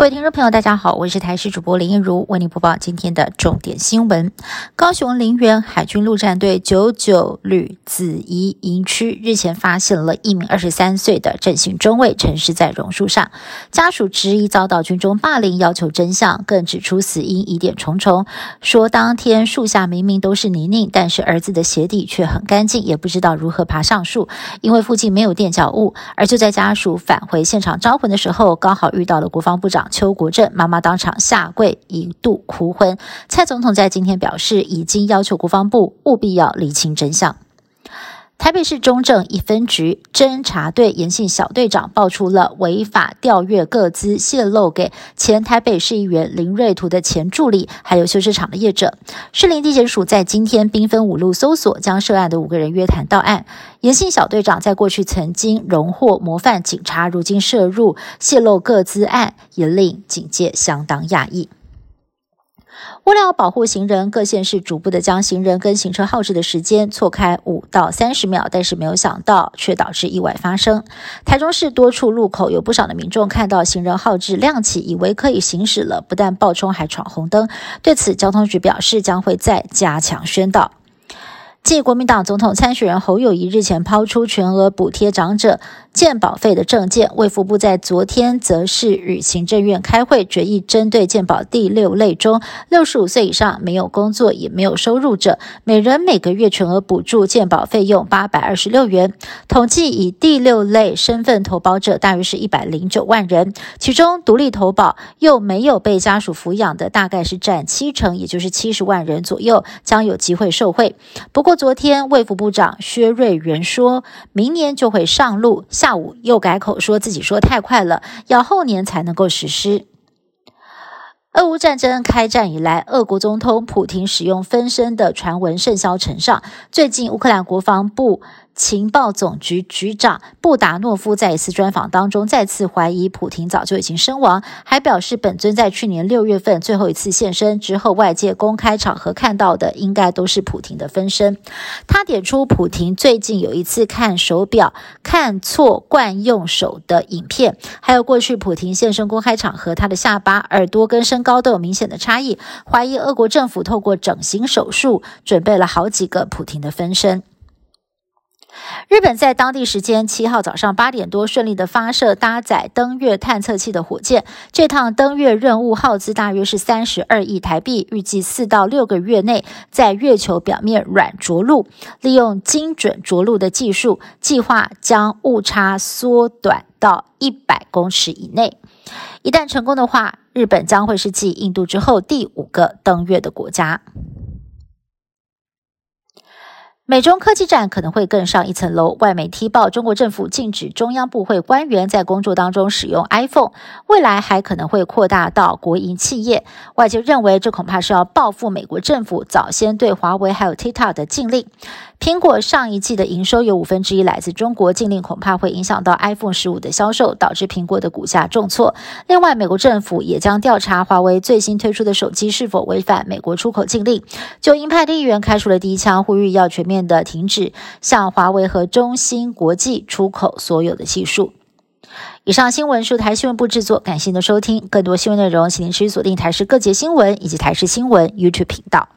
各位听众朋友，大家好，我是台视主播林一如，为您播报今天的重点新闻。高雄林园海军陆战队九九旅子怡营区日前发现了一名二十三岁的正姓中尉沉尸在榕树上，家属质疑遭到军中霸凌，要求真相，更指出死因疑点重重，说当天树下明明都是泥泞，但是儿子的鞋底却很干净，也不知道如何爬上树，因为附近没有垫脚物。而就在家属返回现场招魂的时候，刚好遇到了国防部长。邱国正妈妈当场下跪，一度哭昏。蔡总统在今天表示，已经要求国防部务必要厘清真相。台北市中正一分局侦查队严姓小队长爆出了违法调阅各资泄露给前台北市议员林瑞图的前助理，还有修饰厂的业者。士林地检署在今天兵分五路搜索，将涉案的五个人约谈到案。严姓小队长在过去曾经荣获模范警察，如今涉入泄露各资案，也令警界相当讶异。为了保护行人，各县市逐步的将行人跟行车耗时的时间错开五到三十秒，但是没有想到却导致意外发生。台中市多处路口有不少的民众看到行人耗志亮起，以为可以行驶了，不但爆冲还闯红灯。对此，交通局表示将会再加强宣导。继国民党总统参选人侯友谊日前抛出全额补贴长者健保费的政见，卫福部在昨天则是与行政院开会决议，针对健保第六类中六十五岁以上没有工作也没有收入者，每人每个月全额补助健保费用八百二十六元。统计以第六类身份投保者大约是一百零九万人，其中独立投保又没有被家属抚养的大概是占七成，也就是七十万人左右将有机会受惠。不过，昨天，卫副部长薛瑞元说，明年就会上路。下午又改口说自己说太快了，要后年才能够实施。俄乌战争开战以来，俄国总统普京使用分身的传闻甚嚣尘上。最近，乌克兰国防部。情报总局局长布达诺夫在一次专访当中再次怀疑普廷早就已经身亡，还表示本尊在去年六月份最后一次现身之后，外界公开场合看到的应该都是普廷的分身。他点出普廷最近有一次看手表看错惯用手的影片，还有过去普廷现身公开场合，他的下巴、耳朵跟身高都有明显的差异，怀疑俄国政府透过整形手术准备了好几个普廷的分身。日本在当地时间七号早上八点多顺利的发射搭载登月探测器的火箭，这趟登月任务耗资大约是三十二亿台币，预计四到六个月内在月球表面软着陆，利用精准着陆的技术，计划将误差缩短到一百公尺以内。一旦成功的话，日本将会是继印度之后第五个登月的国家。美中科技战可能会更上一层楼。外媒踢爆，中国政府禁止中央部会官员在工作当中使用 iPhone，未来还可能会扩大到国营企业。外界认为，这恐怕是要报复美国政府早先对华为还有 TikTok 的禁令。苹果上一季的营收有五分之一来自中国，禁令恐怕会影响到 iPhone 十五的销售，导致苹果的股价重挫。另外，美国政府也将调查华为最新推出的手机是否违反美国出口禁令。就鹰派的议员开出了第一枪，呼吁要全面的停止向华为和中芯国际出口所有的技术。以上新闻是台新闻部制作，感谢您的收听。更多新闻内容，请您持续锁定台视各节新闻以及台视新闻 YouTube 频道。